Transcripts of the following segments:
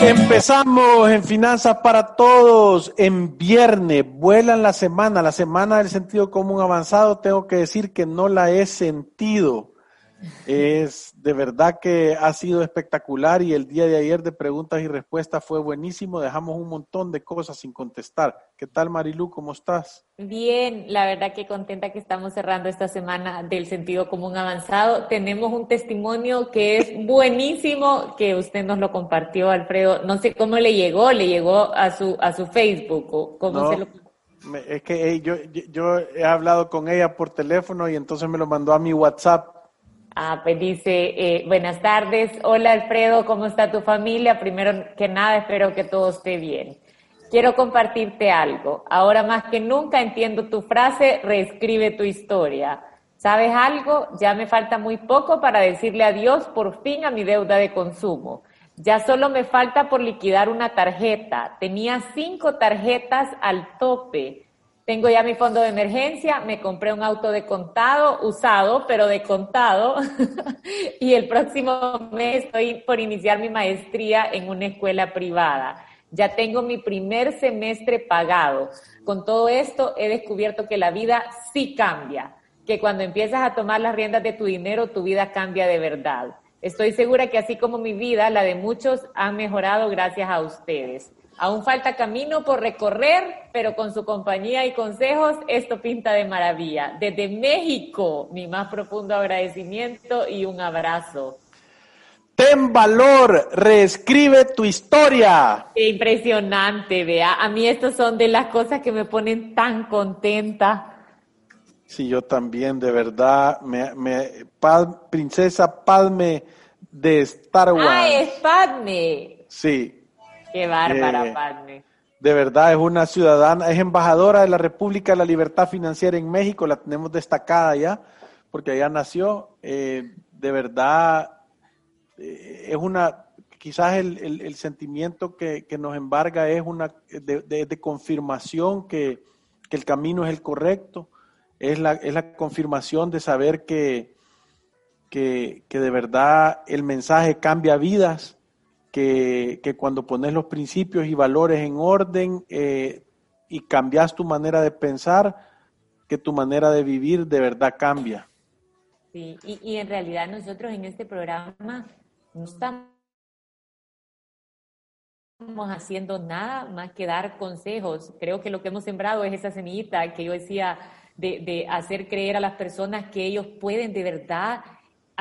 Empezamos en Finanzas para Todos en viernes. Vuelan la semana, la semana del sentido común avanzado. Tengo que decir que no la he sentido. Es de verdad que ha sido espectacular y el día de ayer de preguntas y respuestas fue buenísimo. Dejamos un montón de cosas sin contestar. ¿Qué tal, Marilu? ¿Cómo estás? Bien, la verdad que contenta que estamos cerrando esta semana del sentido común avanzado. Tenemos un testimonio que es buenísimo, que usted nos lo compartió, Alfredo. No sé cómo le llegó, le llegó a su, a su Facebook o cómo se lo es que yo, yo he hablado con ella por teléfono y entonces me lo mandó a mi WhatsApp Ah, pues dice, eh, buenas tardes, hola Alfredo, ¿cómo está tu familia? Primero que nada, espero que todo esté bien. Quiero compartirte algo. Ahora más que nunca entiendo tu frase, reescribe tu historia. ¿Sabes algo? Ya me falta muy poco para decirle adiós por fin a mi deuda de consumo. Ya solo me falta por liquidar una tarjeta. Tenía cinco tarjetas al tope. Tengo ya mi fondo de emergencia, me compré un auto de contado, usado, pero de contado, y el próximo mes estoy por iniciar mi maestría en una escuela privada. Ya tengo mi primer semestre pagado. Con todo esto he descubierto que la vida sí cambia, que cuando empiezas a tomar las riendas de tu dinero, tu vida cambia de verdad. Estoy segura que así como mi vida, la de muchos ha mejorado gracias a ustedes. Aún falta camino por recorrer, pero con su compañía y consejos esto pinta de maravilla. Desde México, mi más profundo agradecimiento y un abrazo. Ten valor, reescribe tu historia. Qué impresionante, vea. A mí estas son de las cosas que me ponen tan contenta. Sí, yo también, de verdad. Me, me, princesa Padme de Star Wars. Ah, es Padme. Sí, Qué bárbara, eh, Padme. De verdad, es una ciudadana, es embajadora de la República de la Libertad Financiera en México, la tenemos destacada ya, porque allá nació. Eh, de verdad, eh, es una, quizás el, sentimiento que, nos embarga es una de, confirmación que, el camino es el correcto, es la, es la confirmación de saber que, que, que de verdad el mensaje cambia vidas que, cuando pones los principios y valores en orden eh, y cambias tu manera de pensar, que tu manera de vivir de verdad cambia. Sí, y, en realidad nosotros en este programa no estamos haciendo nada más que dar consejos. Creo que lo que hemos sembrado es esa semillita que yo decía de, de hacer creer a las personas que ellos pueden de verdad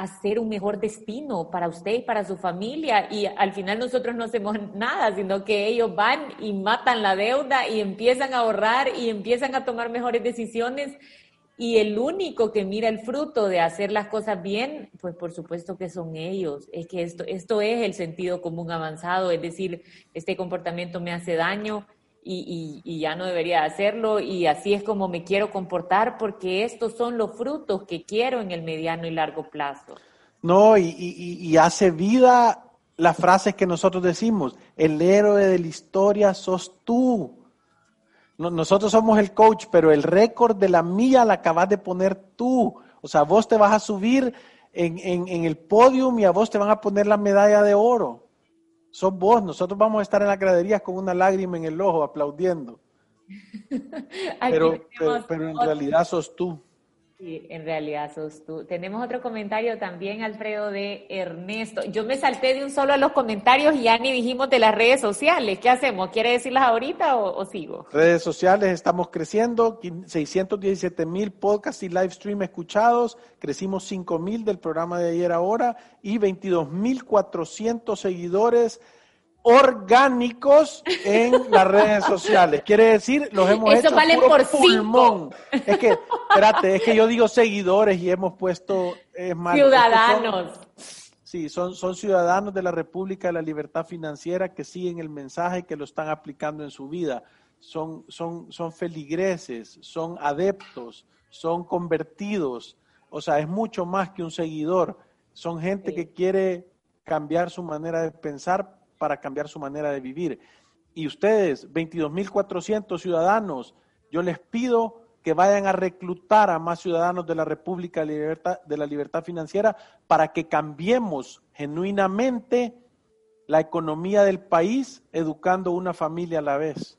hacer un mejor destino para usted y para su familia. Y al final nosotros no hacemos nada, sino que ellos van y matan la deuda y empiezan a ahorrar y empiezan a tomar mejores decisiones. Y el único que mira el fruto de hacer las cosas bien, pues por supuesto que son ellos. Es que esto, esto es el sentido común avanzado, es decir, este comportamiento me hace daño, y, ya no debería hacerlo y así es como me quiero comportar porque estos son los frutos que quiero en el mediano y largo plazo. No, y, hace vida las frases que nosotros decimos, el héroe de la historia sos tú. nosotros somos el coach, pero el récord de la mía la acabas de poner tú. O sea, vos te vas a subir en, en el podium y a vos te van a poner la medalla de oro. Sos vos, nosotros vamos a estar en las graderías con una lágrima en el ojo aplaudiendo. pero, pero, en realidad sos tú. Sí, en realidad sos tú. Tenemos otro comentario también, Alfredo, de Ernesto. Yo me salté de un solo a los comentarios y ya ni dijimos de las redes sociales. ¿Qué hacemos? ¿Quiere decirlas ahorita o, sigo? Redes sociales, estamos creciendo, 617 mil podcasts y live stream escuchados, crecimos 5 mil del programa de ayer ahora y 22 mil 400 seguidores orgánicos en las redes sociales. Quiere decir, los hemos Eso hecho vale por pulmón. Es que, espérate, es que yo digo seguidores y hemos puesto es ciudadanos. sí, son, son ciudadanos de la República de la Libertad Financiera que siguen el mensaje que lo están aplicando en su vida. Son, son, son feligreses, son adeptos, son convertidos. O sea, es mucho más que un seguidor. Son gente que quiere cambiar su manera de pensar para cambiar su manera de vivir. Y ustedes, 22.400 ciudadanos, yo les pido que vayan a reclutar a más ciudadanos de la República de la Libertad Financiera para que cambiemos genuinamente la economía del país educando una familia a la vez.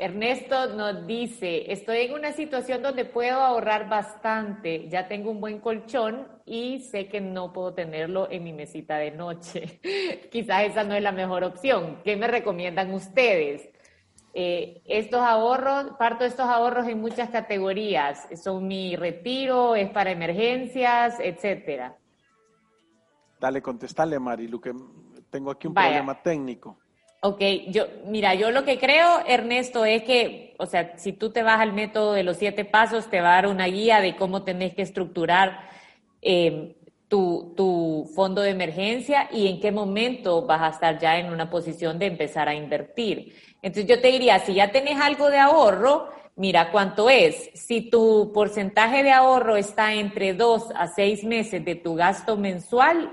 Ernesto nos dice, estoy en una situación donde puedo ahorrar bastante, ya tengo un buen colchón y sé que no puedo tenerlo en mi mesita de noche. Quizás esa no es la mejor opción. ¿Qué me recomiendan ustedes? Eh, estos ahorros, parto estos ahorros en muchas categorías. Son mi retiro, es para emergencias, etcétera. Dale, contestale, Mari, que tengo aquí un problema técnico. Ok, yo, mira, yo lo que creo, Ernesto, es que, o sea, si tú te vas al método de los siete pasos, te va a dar una guía de cómo tenés que estructurar em, tu, tu fondo de emergencia y en qué momento vas a estar ya en una posición de empezar a invertir. Entonces yo te diría, si ya tenés algo de ahorro, mira cuánto es. Si tu porcentaje de ahorro está entre dos a seis meses de tu gasto mensual,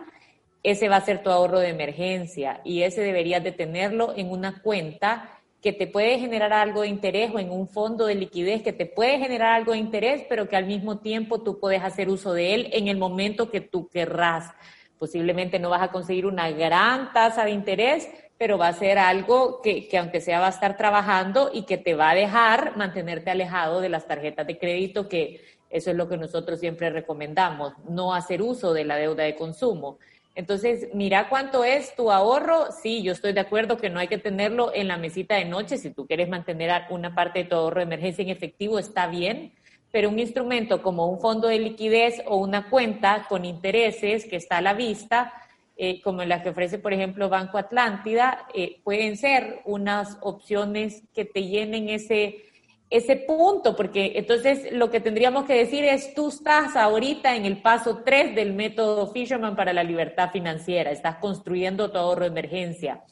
ese va a ser tu ahorro de emergencia y ese deberías de tenerlo en una cuenta que te puede generar algo de interés o en un fondo de liquidez que te puede generar algo de interés, pero que al mismo tiempo tú puedes hacer uso de él en el momento que tú querrás. Posiblemente no vas a conseguir una gran tasa de interés, pero va a ser algo que, que, aunque sea va a estar trabajando y que te va a dejar mantenerte alejado de las tarjetas de crédito, que eso es lo que nosotros siempre recomendamos, no hacer uso de la deuda de consumo. Entonces, mira cuánto es tu ahorro. Sí, yo estoy de acuerdo que no hay que tenerlo en la mesita de noche. Si tú quieres mantener una parte de tu ahorro de emergencia en efectivo, está bien. Pero un instrumento como un fondo de liquidez o una cuenta con intereses que está a la vista, eh, como la que ofrece, por ejemplo, Banco Atlántida, eh, pueden ser unas opciones que te llenen ese ese punto, porque entonces lo que tendríamos que decir es, tú estás ahorita en el paso 3 del método Fisherman para la libertad financiera, estás construyendo tu ahorro de emergencia.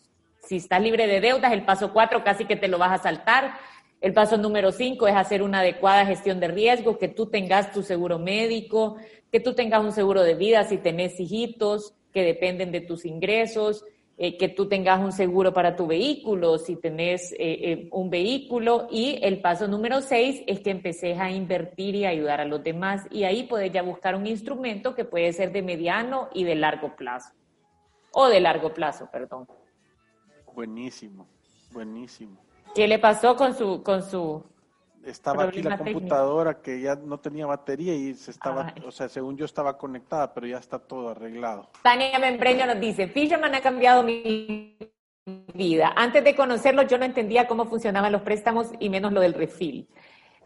Si estás libre de deudas, el paso 4 casi que te lo vas a saltar. El paso número 5 es hacer una adecuada gestión de riesgo, que tú tengas tu seguro médico, que tú tengas un seguro de vida si tenés hijitos que dependen de tus ingresos, eh, que tú tengas un seguro para tu vehículo, si tenés eh, eh, un vehículo. Y el paso número seis es que empeces a invertir y ayudar a los demás. Y ahí puedes ya buscar un instrumento que puede ser de mediano y de largo plazo. O de largo plazo, perdón. Buenísimo, buenísimo. ¿Qué le pasó con su, con su estaba aquí la computadora que ya no tenía batería y se estaba, o sea, según yo estaba conectada, pero ya está todo arreglado. Tania Membreño nos dice, Fisherman ha cambiado mi vida. Antes de conocerlo yo no entendía cómo funcionaban los préstamos y menos lo del refil.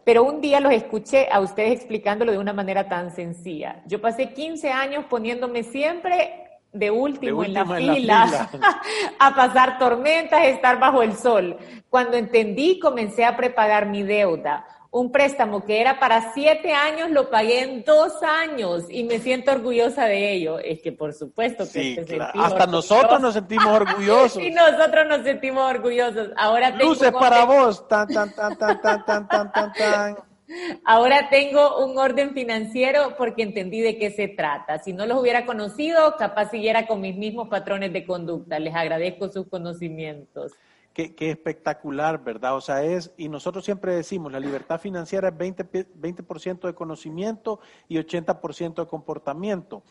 Pero un día los escuché a ustedes explicándolo de una manera tan sencilla. Yo pasé 15 años poniéndome siempre de último, en, las filas, la fila. a pasar tormentas, estar bajo el sol. Cuando entendí, comencé a preparar mi deuda. Un préstamo que era para siete años lo pagué en dos años y me siento orgullosa de ello. Es que por supuesto pues, que hasta nosotros nos sentimos orgullosos. y nosotros nos sentimos orgullosos. Ahora luces para vos. Ahora tengo un orden financiero porque entendí de qué se trata. Si no los hubiera conocido, capaz siguiera con mis mismos patrones de conducta. Les agradezco sus conocimientos. Qué, espectacular, ¿verdad? O sea, es, y nosotros siempre decimos, la libertad financiera es 20%, 20 de conocimiento y 80% de comportamiento.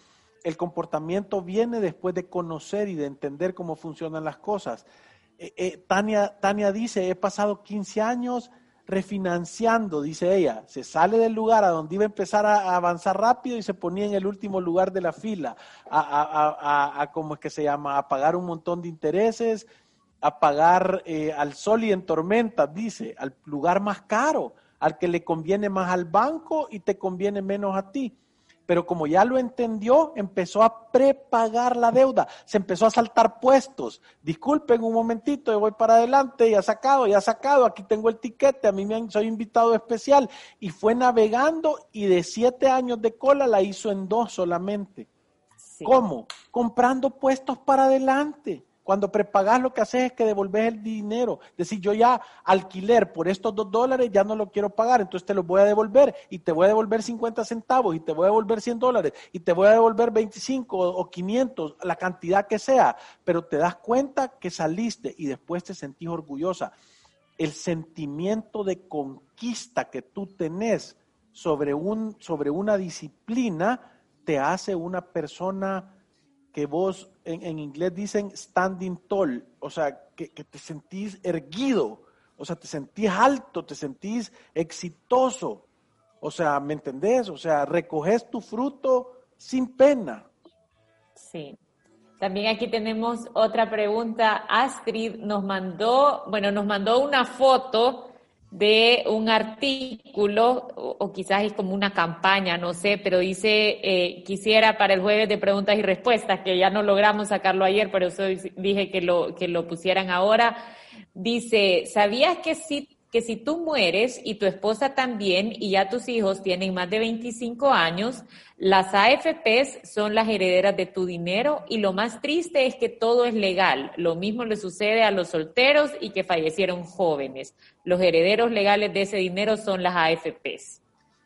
El comportamiento viene después de conocer y de entender cómo funcionan las cosas. Eh, eh, Tania, Tania dice, he pasado 15 años refinanciando, dice ella. Se sale del lugar a donde iba a empezar a, avanzar rápido y se ponía en el último lugar de la fila, a, a, a ¿cómo es que se llama? A pagar un montón de intereses, a pagar eh, al sol y en tormenta, dice, al lugar más caro, al que le conviene más al banco y te conviene menos a ti pero como ya lo entendió, empezó a prepagar la deuda, se empezó a saltar puestos. Disculpen un momentito, yo voy para adelante, ya sacado, ya sacado, aquí tengo el tiquete, a mí me han, soy invitado especial. Y fue navegando y de siete años de cola la hizo en dos solamente. ¿Cómo? Comprando puestos para adelante. Cuando prepagas lo que haces es que devolves el dinero. Decir, yo ya alquiler por estos dos dólares ya no lo quiero pagar, entonces te lo voy a devolver y te voy a devolver 50 centavos y te voy a devolver 100 dólares y te voy a devolver 25 o 500, la cantidad que sea. Pero te das cuenta que saliste y después te sentís orgullosa. El sentimiento de conquista que tú tenés sobre, un, sobre una disciplina te hace una persona que vos en, inglés dicen standing tall, o sea, que, te sentís erguido, o sea, te sentís alto, te sentís exitoso. O sea, ¿me entendés? O sea, recoges tu fruto sin pena. Sí. También aquí tenemos otra pregunta. Astrid nos mandó, bueno, nos mandó una foto de un artículo, o, quizás es como una campaña, no sé, pero dice, eh, quisiera para el jueves de preguntas y respuestas, que ya no logramos sacarlo ayer, pero eso dije que lo, que lo pusieran ahora. Dice, ¿sabías que si que si tú mueres y tu esposa también y ya tus hijos tienen más de 25 años, las AFPs son las herederas de tu dinero y lo más triste es que todo es legal. Lo mismo le sucede a los solteros y que fallecieron jóvenes. Los herederos legales de ese dinero son las AFPs.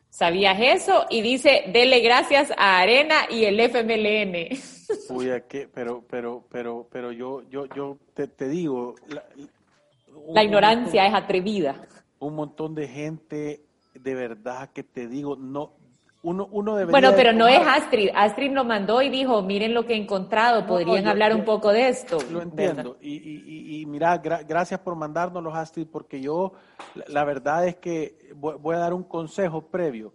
¿Sabías eso? Y dice, dele gracias a Arena y el FMLN. Uy, qué? Pero, pero, pero, pero yo, yo, yo te, te digo, la ignorancia es atrevida. Un montón de gente, de verdad que te digo, no, uno, uno Bueno, pero no es Astrid. Astrid lo mandó y dijo, miren lo que he encontrado, podrían hablar un poco de esto. Lo entiendo. Y, y, y, mira, gracias por mandárnoslos, Astrid, porque yo, la, verdad es que voy, a dar un consejo previo.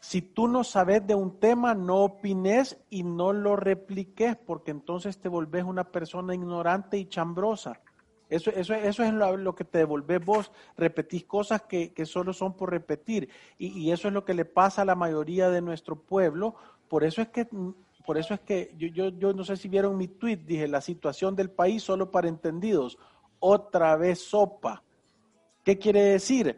Si tú no sabes de un tema, no opines y no lo repliques, porque entonces te volvés una persona ignorante y chambrosa. Eso, eso, eso es lo, que te devolvés vos, repetís cosas que, que solo son por repetir. Y, y, eso es lo que le pasa a la mayoría de nuestro pueblo. Por eso es que, por eso es que yo, yo, yo no sé si vieron mi tweet, dije, la situación del país solo para entendidos. Otra vez sopa. ¿Qué quiere decir?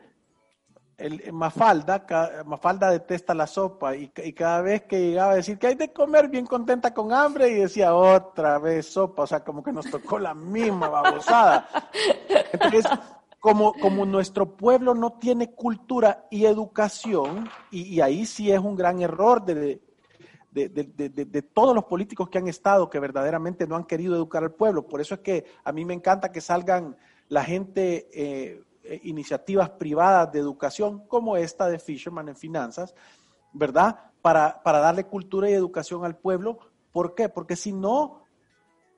El, Mafalda, Mafalda detesta la sopa y, cada vez que llegaba a decir que hay de comer bien contenta con hambre y decía otra vez sopa, o sea, como que nos tocó la misma babosada. Entonces, como, como nuestro pueblo no tiene cultura y educación, y, ahí sí es un gran error de, de, de, de, todos los políticos que han estado, que verdaderamente no han querido educar al pueblo. Por eso es que a mí me encanta que salgan la gente eh, eh, iniciativas privadas de educación como esta de Fisherman en finanzas, ¿verdad? Para, para darle cultura y educación al pueblo. ¿Por qué? Porque si no,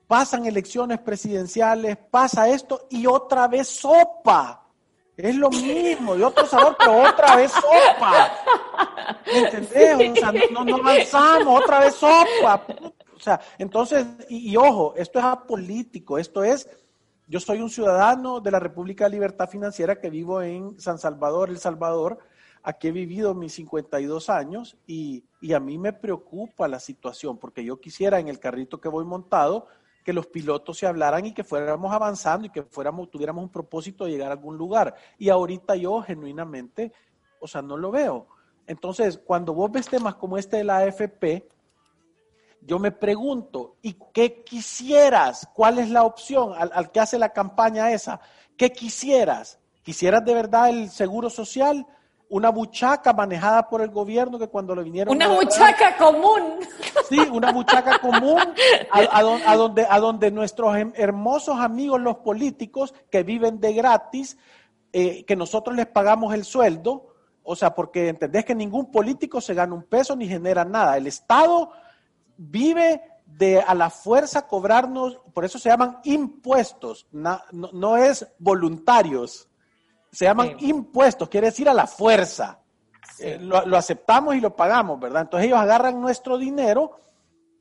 pasan elecciones presidenciales, pasa esto y otra vez sopa. Es lo mismo, de otro sabor, pero otra vez sopa. ¿Entendés? O sea, no, avanzamos, otra vez sopa. O sea, entonces, y, y ojo, esto es apolítico, esto es yo soy un ciudadano de la República de Libertad Financiera que vivo en San Salvador, El Salvador. Aquí he vivido mis 52 años y, y a mí me preocupa la situación porque yo quisiera en el carrito que voy montado que los pilotos se hablaran y que fuéramos avanzando y que fuéramos, tuviéramos un propósito de llegar a algún lugar. Y ahorita yo genuinamente, o sea, no lo veo. Entonces, cuando vos ves temas como este de la AFP, yo me pregunto, ¿y qué quisieras? ¿Cuál es la opción al, que hace la campaña esa? ¿Qué quisieras? ¿Quisieras de verdad el seguro social? Una buchaca manejada por el gobierno que cuando le vinieron... Una buchaca común. Sí, una buchaca común a, donde, a donde nuestros hermosos amigos los políticos que viven de gratis, eh, que nosotros les pagamos el sueldo, o sea, porque entendés que ningún político se gana un peso ni genera nada. El Estado vive de a la fuerza cobrarnos, por eso se llaman impuestos, no, es voluntarios. Se llaman impuestos, quiere decir a la fuerza. Eh, lo, lo, aceptamos y lo pagamos, ¿verdad? Entonces ellos agarran nuestro dinero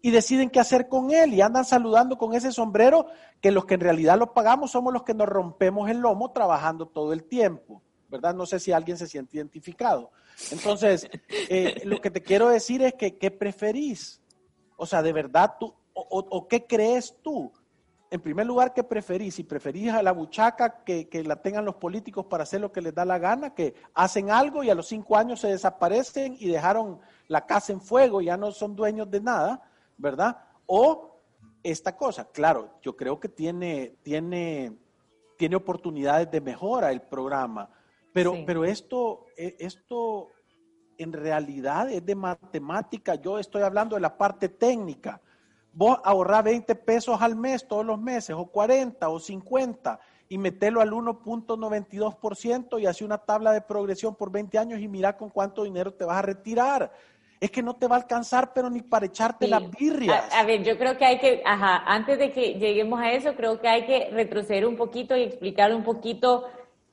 y deciden qué hacer con él y andan saludando con ese sombrero que los que en realidad lo pagamos somos los que nos rompemos el lomo trabajando todo el tiempo, ¿verdad? No sé si alguien se siente identificado. Entonces, eh, lo que te quiero decir es que, ¿qué preferís? O sea, de verdad tú, o, qué crees tú? En primer lugar, ¿qué preferís? Si preferís a la buchaca que, que, la tengan los políticos para hacer lo que les da la gana, que hacen algo y a los cinco años se desaparecen y dejaron la casa en fuego, ya no son dueños de nada, ¿verdad? O esta cosa, claro, yo creo que tiene, tiene, tiene oportunidades de mejora el programa, pero, pero esto, e, esto en realidad es de matemática, yo estoy hablando de la parte técnica. Vos ahorrás 20 pesos al mes todos los meses, o 40 o 50, y metelo al 1.92% y hace una tabla de progresión por 20 años y mira con cuánto dinero te vas a retirar es que no te va a alcanzar, pero ni para echarte las birrias. A, ver, yo creo que hay que, ajá, antes de que lleguemos a eso, creo que hay que retroceder un poquito y explicar un poquito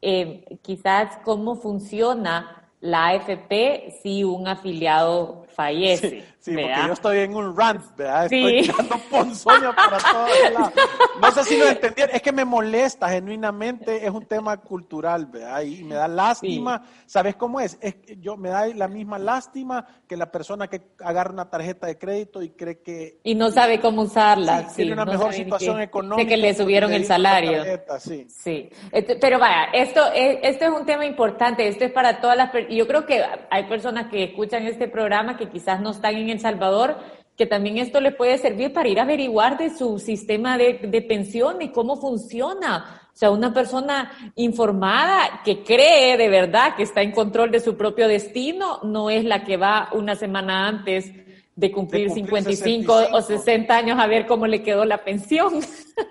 eh, quizás cómo funciona la AFP si un afiliado fallece. Sí, porque yo estoy en un rant, ¿verdad? Estoy tirando ponzoña para todos lados. No sé si lo entendieron, es que me molesta genuinamente, es un tema cultural, ¿verdad? Y me da lástima. ¿Sabes cómo es? es yo me da la misma lástima que la persona que agarra una tarjeta de crédito y cree que... Y no sabe cómo usarla. tiene una mejor situación económica. De que le subieron el salario. sí. sí. Este, pero vaya, esto es, esto es un tema importante, esto es para todas las... Yo creo que hay personas que escuchan este programa que quizás no están en El Salvador, que también esto le puede servir para ir a averiguar de su sistema de, de pensión y cómo funciona. O sea, una persona informada que cree de verdad que está en control de su propio destino no es la que va una semana antes de cumplir, 55 o 60 años a ver cómo le quedó la pensión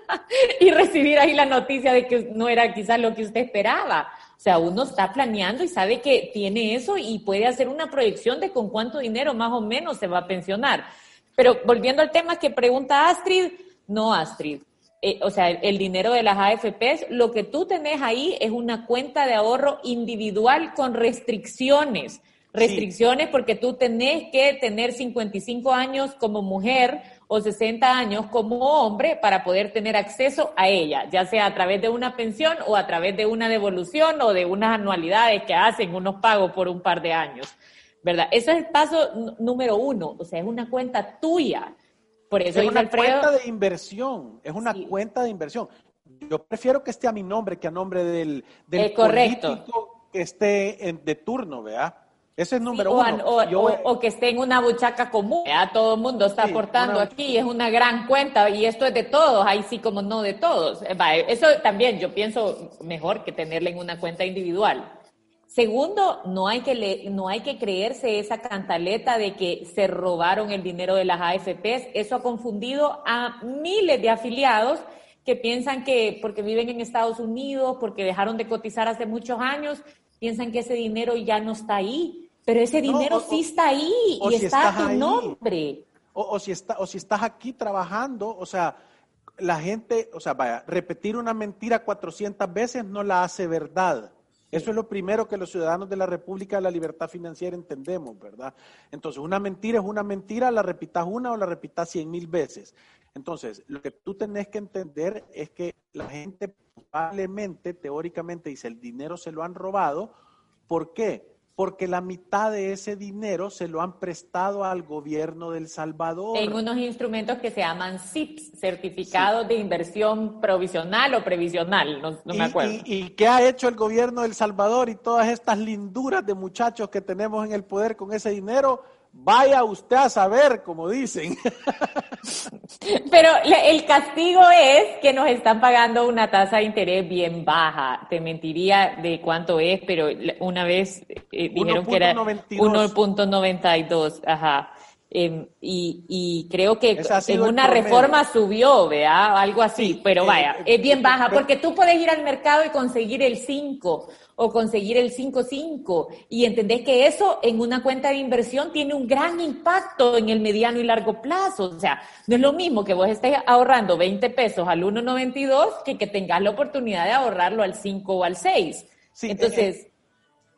y recibir ahí la noticia de que no era quizás lo que usted esperaba. O sea, uno está planeando y sabe que tiene eso y puede hacer una proyección de con cuánto dinero más o menos se va a pensionar. Pero volviendo al tema que pregunta Astrid, no Astrid. Eh, o sea, el, dinero de las AFPs, lo que tú tenés ahí es una cuenta de ahorro individual con restricciones. Restricciones porque tú tenés que tener 55 años como mujer o 60 años como hombre para poder tener acceso a ella, ya sea a través de una pensión o a través de una devolución o de unas anualidades que hacen unos pagos por un par de años, ¿verdad? Ese es el paso número uno, o sea, es una cuenta tuya. Por eso es una cuenta de inversión, es una cuenta de inversión. Yo prefiero que esté a mi nombre que a nombre del, del eh, político que esté en, de turno, ¿verdad? Ese es número uno. O, que esté en una buchaca común. A todo el mundo está aportando aquí, es una gran cuenta y esto es de todos, ahí sí como no de todos. Eh, eso también yo pienso mejor que tenerla en una cuenta individual. Segundo, no hay, que no hay que creerse esa cantaleta de que se robaron el dinero de las AFPs. Eso ha confundido a miles de afiliados que piensan que porque viven en Estados Unidos, porque dejaron de cotizar hace muchos años, piensan que ese dinero ya no está ahí pero ese dinero sí está ahí y está a tu nombre. O, si está, o si estás aquí trabajando, o sea, la gente, o sea, vaya, repetir una mentira 400 veces no la hace verdad. Eso es lo primero que los ciudadanos de la República de la Libertad Financiera entendemos, ¿verdad? Entonces, una mentira es una mentira, la repitas una o la repitas cien mil veces. Entonces, lo que tú tenés que entender es que la gente probablemente, teóricamente, dice, el dinero se lo han robado. ¿Por qué? Porque la mitad de ese dinero se lo han prestado al gobierno del Salvador. En unos instrumentos que se llaman CIPS, certificados de inversión provisional o previsional, no, me acuerdo. Y, y, qué ha hecho el gobierno del Salvador y todas estas linduras de muchachos que tenemos en el poder con ese dinero? Vaya usted a saber, como dicen. Pero el castigo es que nos están pagando una tasa de interés bien baja. Te mentiría de cuánto es, pero una vez eh, dijeron que era 1.92. Ajá. Em, y, creo que en una reforma subió, vea, algo así, pero eh, vaya, eh, es bien baja, porque tú puedes ir al mercado y conseguir el 5 o conseguir el 5.5 y entendés que eso en una cuenta de inversión tiene un gran impacto en el mediano y largo plazo. O sea, no es lo mismo que vos estés ahorrando 20 pesos al 1.92 que que tengas la oportunidad de ahorrarlo al 5 o al 6. Sí, Entonces...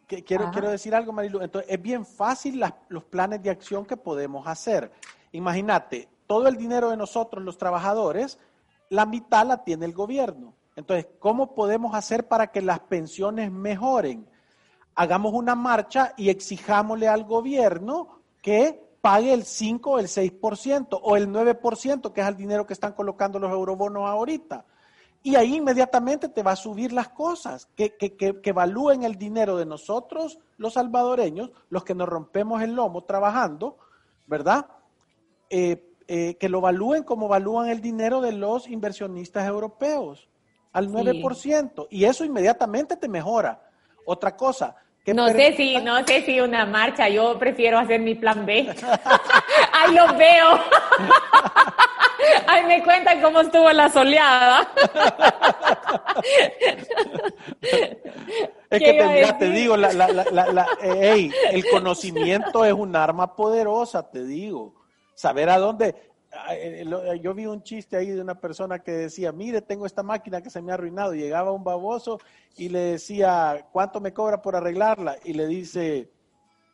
quiero, quiero decir algo, Marilu. Entonces, es bien fácil los planes de acción que podemos hacer. Imagínate, todo el dinero de nosotros, los trabajadores, la mitad la tiene el gobierno. Entonces, ¿cómo podemos hacer para que las pensiones mejoren? Hagamos una marcha y exijámosle al gobierno que pague el 5 o el 6% o el 9%, que es el dinero que están colocando los eurobonos ahorita. Y ahí inmediatamente te va a subir las cosas, que, que, que, que, evalúen el dinero de nosotros, los salvadoreños, los que nos rompemos el lomo trabajando, ¿verdad? Eh, eh, que lo evalúen como evalúan el dinero de los inversionistas europeos, al 9%. Y eso inmediatamente te mejora. Otra cosa, no sé si, no sé si una marcha, yo prefiero hacer mi plan B. Ahí los veo. Ahí me cuentan cómo estuvo la soleada. es que te, digo, la, la, la, eh, el conocimiento es un arma poderosa, te digo. Saber a dónde, yo vi un chiste ahí de una persona que decía, mire, tengo esta máquina que se me ha arruinado. llegaba un baboso y le decía, ¿cuánto me cobra por arreglarla? Y le dice,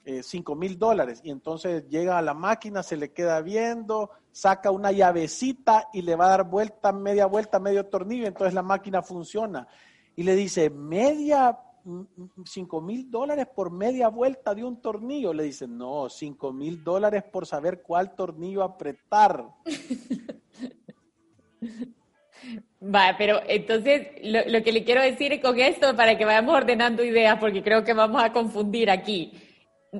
eh, cinco mil dólares. Y entonces llega a la máquina, se le queda viendo, saca una llavecita y le va a dar vuelta, media vuelta, medio tornillo. Entonces la máquina funciona. Y le dice, media 5 mil dólares por media vuelta de un tornillo. Le dicen, no, 5 mil dólares por saber cuál tornillo apretar. Va, pero entonces lo, que le quiero decir con esto, para que vayamos ordenando ideas, porque creo que vamos a confundir aquí.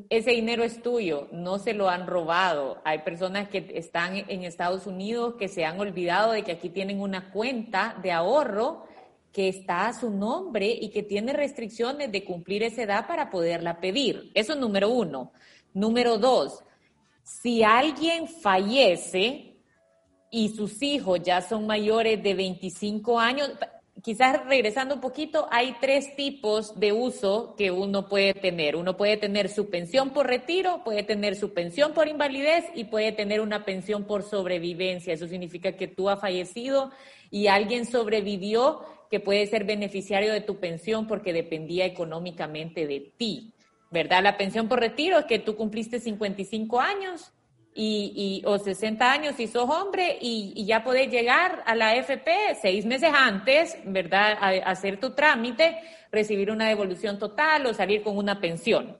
Ese dinero es tuyo, no se lo han robado. Hay personas que están en Estados Unidos que se han olvidado de que aquí tienen una cuenta de ahorro que está a su nombre y que tiene restricciones de cumplir esa edad para poderla pedir. Eso es número uno. Número dos, si alguien fallece y sus hijos ya son mayores de 25 años, quizás regresando un poquito, hay tres tipos de uso que uno puede tener. Uno puede tener su pensión por retiro, puede tener su pensión por invalidez y puede tener una pensión por sobrevivencia. Eso significa que tú has fallecido y alguien sobrevivió que puede ser beneficiario de tu pensión porque dependía económicamente de ti, ¿verdad? La pensión por retiro es que tú cumpliste 55 años y, o 60 años y sos hombre y, ya podés llegar a la FP seis meses antes, ¿verdad? A hacer tu trámite, recibir una devolución total o salir con una pensión.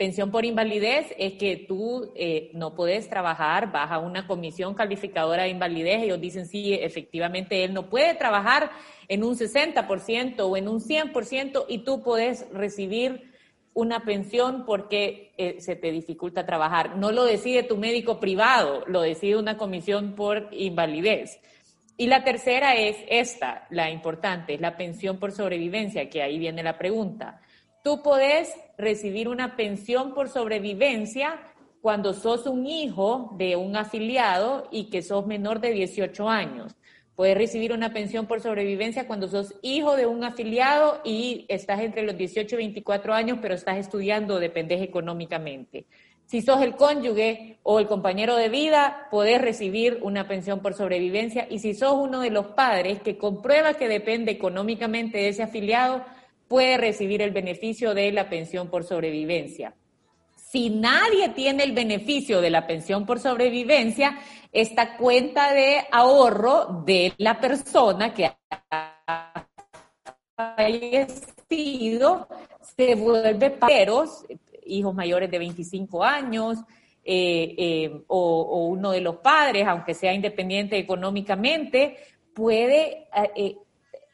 Pensión por invalidez es que tú eh, no puedes trabajar, baja una comisión calificadora de invalidez, ellos dicen sí, efectivamente él no puede trabajar en un 60% o en un 100% y tú puedes recibir una pensión porque eh, se te dificulta trabajar. No lo decide tu médico privado, lo decide una comisión por invalidez. Y la tercera es esta, la importante, es la pensión por sobrevivencia, que ahí viene la pregunta. Tú podés recibir una pensión por sobrevivencia cuando sos un hijo de un afiliado y que sos menor de 18 años. Puedes recibir una pensión por sobrevivencia cuando sos hijo de un afiliado y estás entre los 18 y 24 años, pero estás estudiando, dependes económicamente. Si sos el cónyuge o el compañero de vida, podés recibir una pensión por sobrevivencia. Y si sos uno de los padres que comprueba que depende económicamente de ese afiliado, puede recibir el beneficio de la pensión por sobrevivencia. Si nadie tiene el beneficio de la pensión por sobrevivencia, esta cuenta de ahorro de la persona que ha fallecido se vuelve pareros, hijos mayores de 25 años, eh, eh, o, uno de los padres, aunque sea independiente económicamente, puede eh,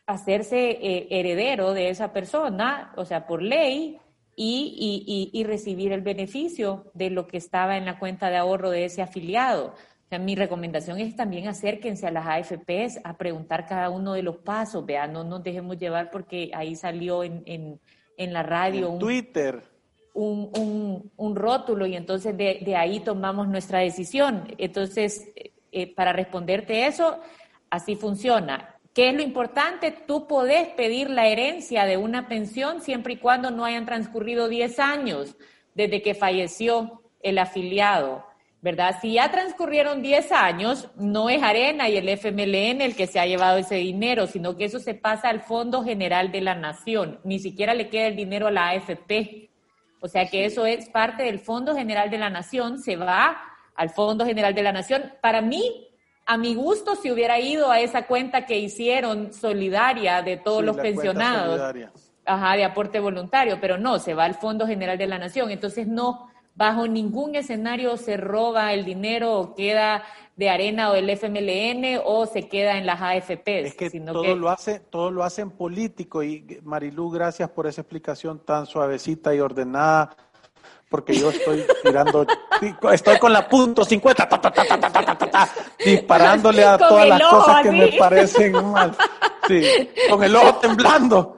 hacerse eh, heredero de esa persona, o sea, por ley, y, y, y, recibir el beneficio de lo que estaba en la cuenta de ahorro de ese afiliado. O sea, mi recomendación es también acérquense a las AFPs a preguntar cada uno de los pasos, vean, no nos dejemos llevar porque ahí salió en, en, en la radio. un, Twitter. Un, un, un, rótulo y entonces de, de, ahí tomamos nuestra decisión. Entonces, eh, eh, para responderte eso, así funciona ¿Qué es lo importante? Tú podés pedir la herencia de una pensión siempre y cuando no hayan transcurrido 10 años desde que falleció el afiliado, ¿verdad? Si ya transcurrieron 10 años, no es Arena y el FMLN el que se ha llevado ese dinero, sino que eso se pasa al Fondo General de la Nación. Ni siquiera le queda el dinero a la AFP. O sea que eso es parte del Fondo General de la Nación, se va al Fondo General de la Nación. Para mí, a mi gusto, si hubiera ido a esa cuenta que hicieron solidaria de todos los pensionados, ajá, de aporte voluntario, pero no, se va al Fondo General de la Nación. Entonces, no, bajo ningún escenario se roba el dinero o queda de arena o del FMLN o se queda en las AFPs. Es que todo lo hace, todo lo hacen político y Marilú, gracias por esa explicación tan suavecita y ordenada porque yo estoy tirando, estoy con la punto 50, disparándole a todas las cosas que me parecen mal. Sí, con el ojo temblando.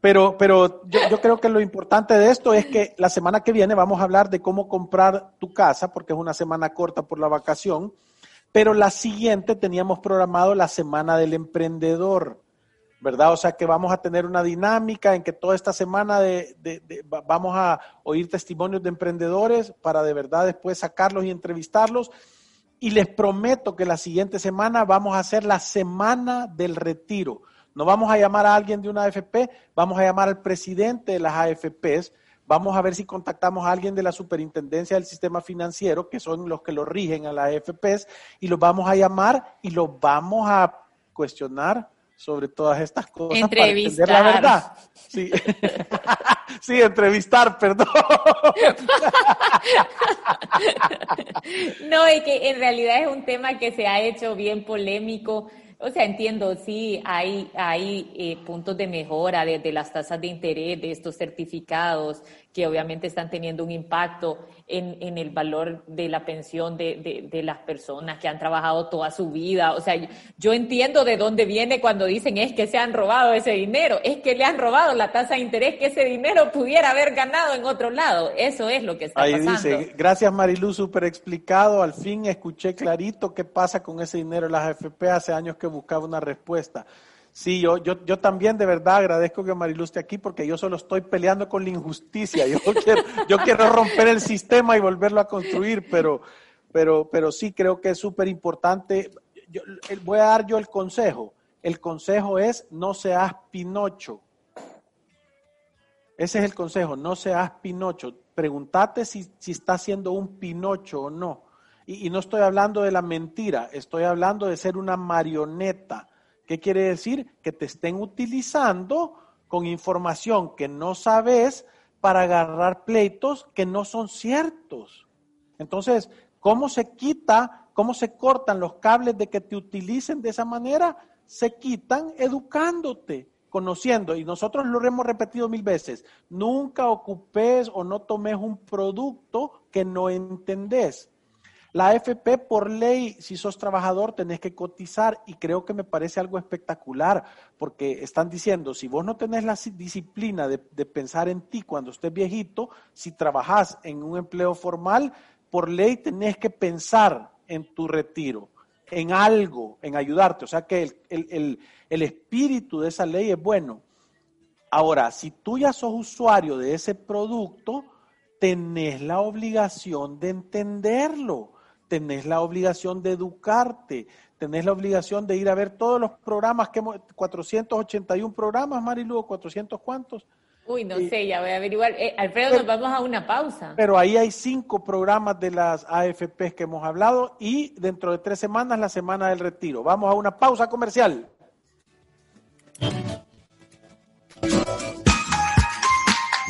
Pero, pero yo, yo, creo que lo importante de esto es que la semana que viene vamos a hablar de cómo comprar tu casa, porque es una semana corta por la vacación. Pero la siguiente teníamos programado la semana del emprendedor. ¿Verdad? O sea que vamos a tener una dinámica en que toda esta semana de, vamos a oír testimonios de emprendedores para de verdad después sacarlos y entrevistarlos. Y les prometo que la siguiente semana vamos a hacer la semana del retiro. No vamos a llamar a alguien de una AFP, vamos a llamar al presidente de las AFPs, vamos a ver si contactamos a alguien de la superintendencia del sistema financiero, que son los que lo rigen a las AFPs, y los vamos a llamar y los vamos a cuestionar sobre todas estas cosas entrevistar. para la verdad. Sí. sí, entrevistar, perdón. no, y que en realidad es un tema que se ha hecho bien polémico o sea, entiendo, sí, hay, hay eh, puntos de mejora desde las tasas de interés de estos certificados que obviamente están teniendo un impacto en, en el valor de la pensión de, de, de, las personas que han trabajado toda su vida. O sea, yo entiendo de dónde viene cuando dicen es que se han robado ese dinero, es que le han robado la tasa de interés que ese dinero pudiera haber ganado en otro lado. Eso es lo que está Ahí pasando. dice, gracias Marilu, súper explicado. Al fin escuché clarito qué pasa con ese dinero de las AFP. Hace años que buscaba una respuesta. Sí, yo, yo, yo también de verdad agradezco que Marilu esté aquí porque yo solo estoy peleando con la injusticia. Yo quiero, yo quiero romper el sistema y volverlo a construir, pero, pero, pero sí creo que es súper importante. Voy a dar yo el consejo. El consejo es no seas Pinocho. Ese es el consejo, no seas Pinocho. Pregúntate si, si está siendo un Pinocho o no. Y no estoy hablando de la mentira, estoy hablando de ser una marioneta ¿Qué quiere decir? Que te estén utilizando con información que no sabes para agarrar pleitos que no son ciertos. Entonces, ¿cómo se quita, cómo se cortan los cables de que te utilicen de esa manera? Se quitan educándote, conociendo. Y nosotros lo hemos repetido mil veces. Nunca ocupes o no tomes un producto que no entendés. La AFP por ley, si sos trabajador, tenés que cotizar y creo que me parece algo espectacular porque están diciendo, si vos no tenés la disciplina de, pensar en ti cuando estés viejito, si trabajás en un empleo formal, por ley tenés que pensar en tu retiro, en algo, en ayudarte. O sea que el, el espíritu de esa ley es bueno. Ahora, si tú ya sos usuario de ese producto, tenés la obligación de entenderlo tenés la obligación de educarte, tenés la obligación de ir a ver todos los programas que hemos, 481 programas, Marilu, 400 cuántos. Uy, no sé, ya voy a averiguar. Eh, Alfredo, nos vamos a una pausa. Pero ahí hay cinco programas de las AFPs que hemos hablado y dentro de tres semanas la semana del retiro. Vamos a una pausa comercial.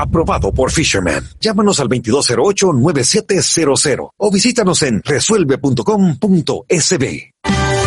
Aprobado por Fisherman. Llámanos al 2208-9700 o visítanos en resuelve.com.sb.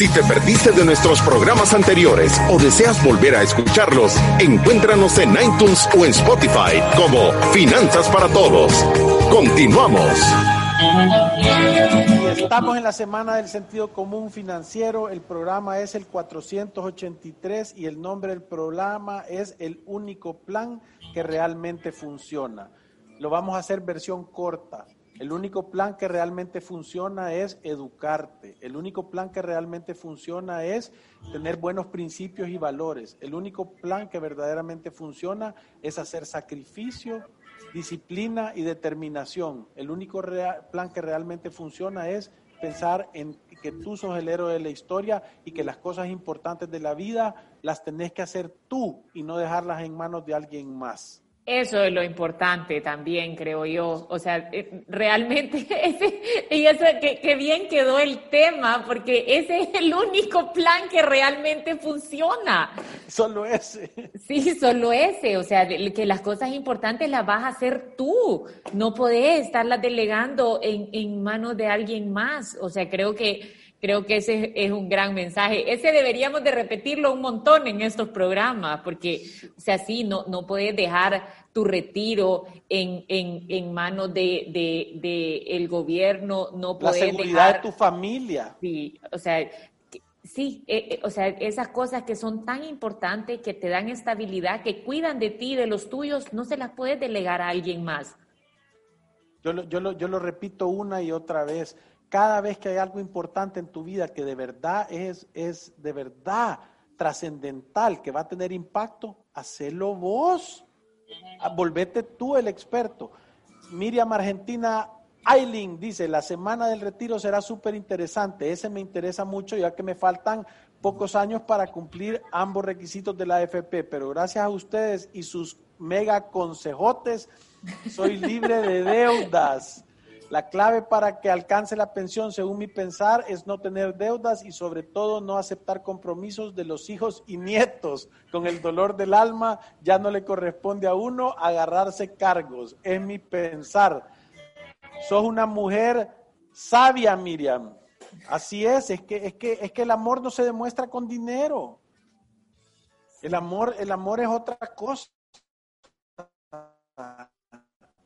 Si te perdiste de nuestros programas anteriores o deseas volver a escucharlos, encuéntranos en iTunes o en Spotify como Finanzas para Todos. Continuamos. Estamos en la semana del sentido común financiero. El programa es el 483 y el nombre del programa es El único plan que realmente funciona. Lo vamos a hacer versión corta. El único plan que realmente funciona es educarte. El único plan que realmente funciona es tener buenos principios y valores. El único plan que verdaderamente funciona es hacer sacrificio, disciplina y determinación. El único plan que realmente funciona es pensar en que tú sos el héroe de la historia y que las cosas importantes de la vida las tenés que hacer tú y no dejarlas en manos de alguien más. Eso es lo importante también, creo yo. O sea, eh, realmente, ese, y eso, que, bien quedó el tema, porque ese es el único plan que realmente funciona. Solo ese. Sí, solo ese. O sea, que las cosas importantes las vas a hacer tú. No podés estarlas delegando en, en manos de alguien más. O sea, creo que Creo que ese es un gran mensaje. Ese deberíamos de repetirlo un montón en estos programas, porque, o sea, sí, no, no puedes dejar tu retiro en, en, en manos de, de, el gobierno, no puedes La seguridad de tu familia. Sí, o sea, sí, eh, eh, o sea, esas cosas que son tan importantes, que te dan estabilidad, que cuidan de ti, de los tuyos, no se las puedes delegar a alguien más. Yo lo, yo lo, yo lo repito una y otra vez cada vez que hay algo importante en tu vida que de verdad es, es de verdad trascendental, que va a tener impacto, hacelo vos. Ah, volvete tú el experto. Miriam Argentina Aileen dice, la semana del retiro será súper interesante. Ese me interesa mucho ya que me faltan pocos años para cumplir ambos requisitos de la AFP, pero gracias a ustedes y sus mega consejotes, soy libre de deudas. La clave para que alcance la pensión, según mi pensar, es no tener deudas y sobre todo no aceptar compromisos de los hijos y nietos. Con el dolor del alma ya no le corresponde a uno agarrarse cargos. Es mi pensar. Sos una mujer sabia, Miriam. Así es, es que, es que, es que el amor no se demuestra con dinero. El amor, el amor es otra cosa.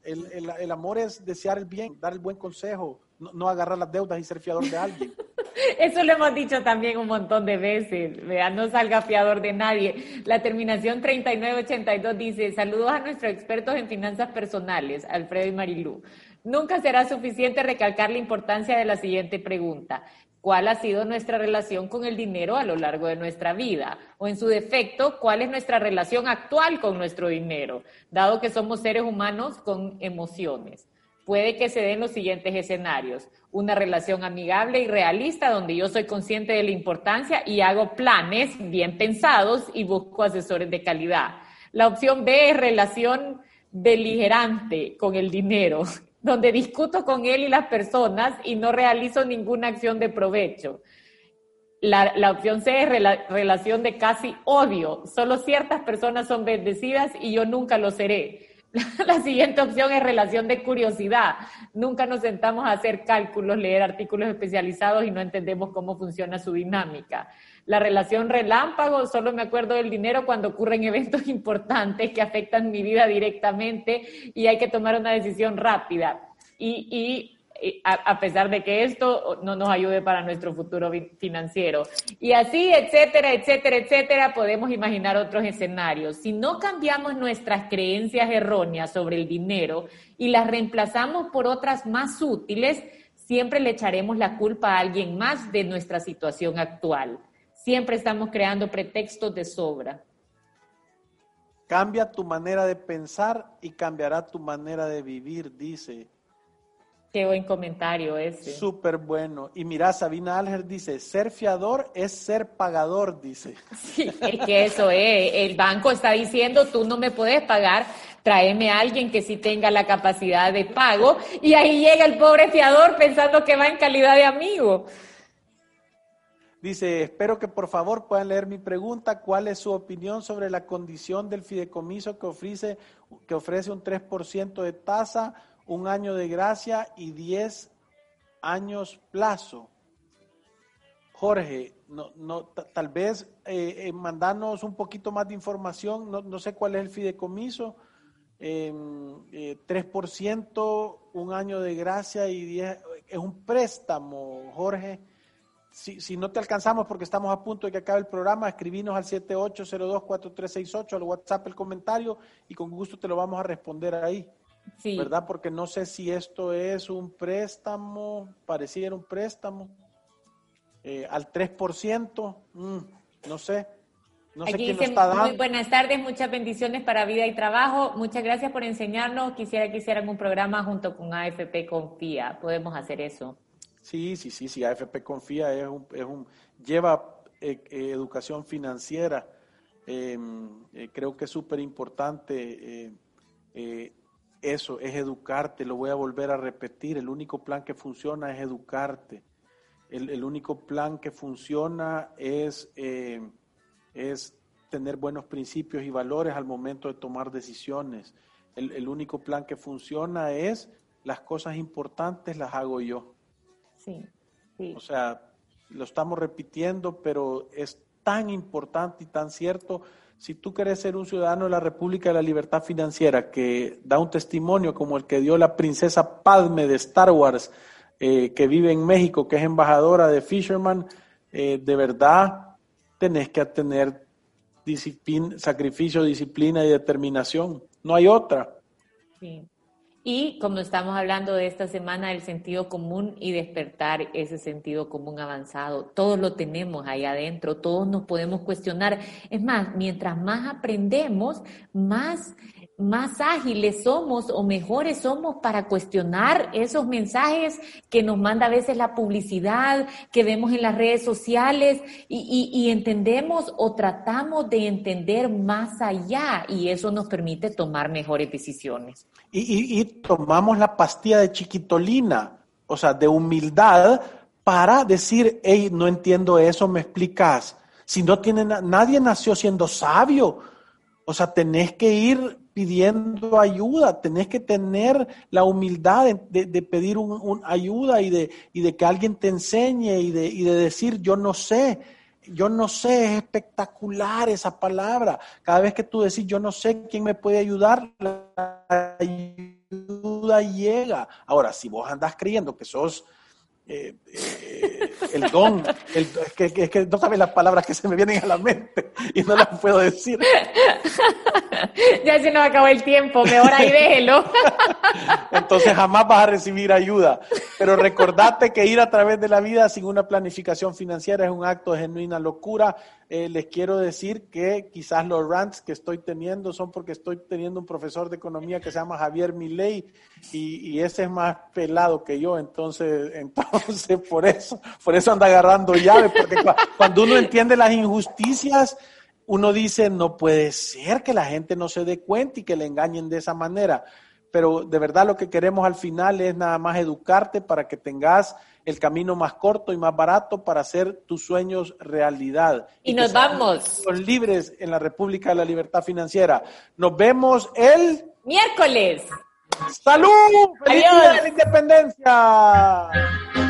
El, amor es desear el bien, dar el buen consejo, no, agarrar las deudas y ser fiador de alguien. Eso lo hemos dicho también un montón de veces, vea, no salga fiador de nadie. La terminación 3982 dice, saludos a nuestros expertos en finanzas personales, Alfredo y Marilú. Nunca será suficiente recalcar la importancia de la siguiente pregunta cuál ha sido nuestra relación con el dinero a lo largo de nuestra vida, o en su defecto, cuál es nuestra relación actual con nuestro dinero, dado que somos seres humanos con emociones. Puede que se den los siguientes escenarios. Una relación amigable y realista donde yo soy consciente de la importancia y hago planes bien pensados y busco asesores de calidad. La opción B es relación beligerante con el dinero, donde discuto con él y las personas y no realizo ninguna acción de provecho. La, opción C es relación de casi odio. Solo ciertas personas son bendecidas y yo nunca lo seré. La siguiente opción es relación de curiosidad. Nunca nos sentamos a hacer cálculos, leer artículos especializados y no entendemos cómo funciona su dinámica. La relación relámpago, solo me acuerdo del dinero cuando ocurren eventos importantes que afectan mi vida directamente y hay que tomar una decisión rápida. Y, a, pesar de que esto no nos ayude para nuestro futuro financiero. Y así, etcétera, etcétera, etcétera, podemos imaginar otros escenarios. Si no cambiamos nuestras creencias erróneas sobre el dinero y las reemplazamos por otras más útiles, siempre le echaremos la culpa a alguien más de nuestra situación actual. Siempre estamos creando pretextos de sobra. Cambia tu manera de pensar y cambiará tu manera de vivir, dice Qué buen comentario ese. Súper bueno. Y mira, Sabina Alger dice, ser fiador es ser pagador, dice. Sí, es que eso es. El banco está diciendo, tú no me puedes pagar, tráeme a alguien que sí tenga la capacidad de pago. Y ahí llega el pobre fiador pensando que va en calidad de amigo. Dice, espero que por favor puedan leer mi pregunta. ¿Cuál es su opinión sobre la condición del fideicomiso que ofrece, que ofrece un 3% de tasa? un año de gracia y diez años plazo. Jorge, no, no, tal vez eh, eh, mandarnos un poquito más de información, no, no sé cuál es el fideicomiso, eh, 3%, un año de gracia y 10, es un préstamo, Jorge. Si, si, no te alcanzamos porque estamos a punto de que acabe el programa, escribinos al 7802-4368, al WhatsApp el comentario y con gusto te lo vamos a responder ahí. ¿verdad? Porque no sé si esto es un préstamo, pareciera un préstamo, eh, al 3%, mm, no sé. No sé quién está dando. Muy buenas tardes, muchas bendiciones para vida y trabajo. Muchas gracias por enseñarnos. Quisiera que hicieran un programa junto con AFP Confía. Podemos hacer eso. Sí, sí, sí, sí. AFP Confía es un, es un lleva eh, eh, educación financiera. Em, creo que es súper importante eso es educarte, lo voy a volver a repetir, el único plan que funciona es educarte, el, único plan que funciona es, eh, es tener buenos principios y valores al momento de tomar decisiones, el, único plan que funciona es las cosas importantes las hago yo. Sí, sí. O sea, lo estamos repitiendo, pero es tan importante y tan cierto si tú quieres ser un ciudadano de la República de la Libertad Financiera que da un testimonio como el que dio la princesa Padme de Star Wars, eh, que vive en México, que es embajadora de Fisherman, eh, de verdad tenés que tener disciplina, sacrificio, disciplina y determinación. No hay otra. Sí. Y como estamos hablando de esta semana del sentido común y despertar ese sentido común avanzado, todos lo tenemos ahí adentro, todos nos podemos cuestionar. Es más, mientras más aprendemos, más más ágiles somos o mejores somos para cuestionar esos mensajes que nos manda a veces la publicidad, que vemos en las redes sociales y, entendemos o tratamos de entender más allá y eso nos permite tomar mejores decisiones. Y, y tomamos la pastilla de chiquitolina, o sea, de humildad para decir, hey, no entiendo eso, me explicas. Si no tiene, nadie nació siendo sabio. O sea, tenés que ir pidiendo ayuda, tenés que tener la humildad de, pedir un, ayuda y de, y de que alguien te enseñe y de, y de decir yo no sé, yo no sé, es espectacular esa palabra. Cada vez que tú decís yo no sé quién me puede ayudar, la ayuda llega. Ahora, si vos andás creyendo que sos eh, eh, el don, el, es, que, es, que, no sabes las palabras que se me vienen a la mente y no las puedo decir. ya se nos acabó el tiempo, mejor ahí déjelo. Entonces jamás vas a recibir ayuda. Pero recordate que ir a través de la vida sin una planificación financiera es un acto de genuina locura. Eh, les quiero decir que quizás los rants que estoy teniendo son porque estoy teniendo un profesor de economía que se llama Javier Milei y, y ese es más pelado que yo, entonces, entonces por eso, por eso anda agarrando llaves, porque cuando uno entiende las injusticias, uno dice, no puede ser que la gente no se dé cuenta y que le engañen de esa manera. pero de verdad lo que queremos al final es nada más educarte para que tengas el camino más corto y más barato para hacer tus sueños realidad. Y, nos vamos. Libres en la República de la Libertad Financiera. Nos vemos el miércoles. ¡Salud! ¡Feliz Día de la Independencia!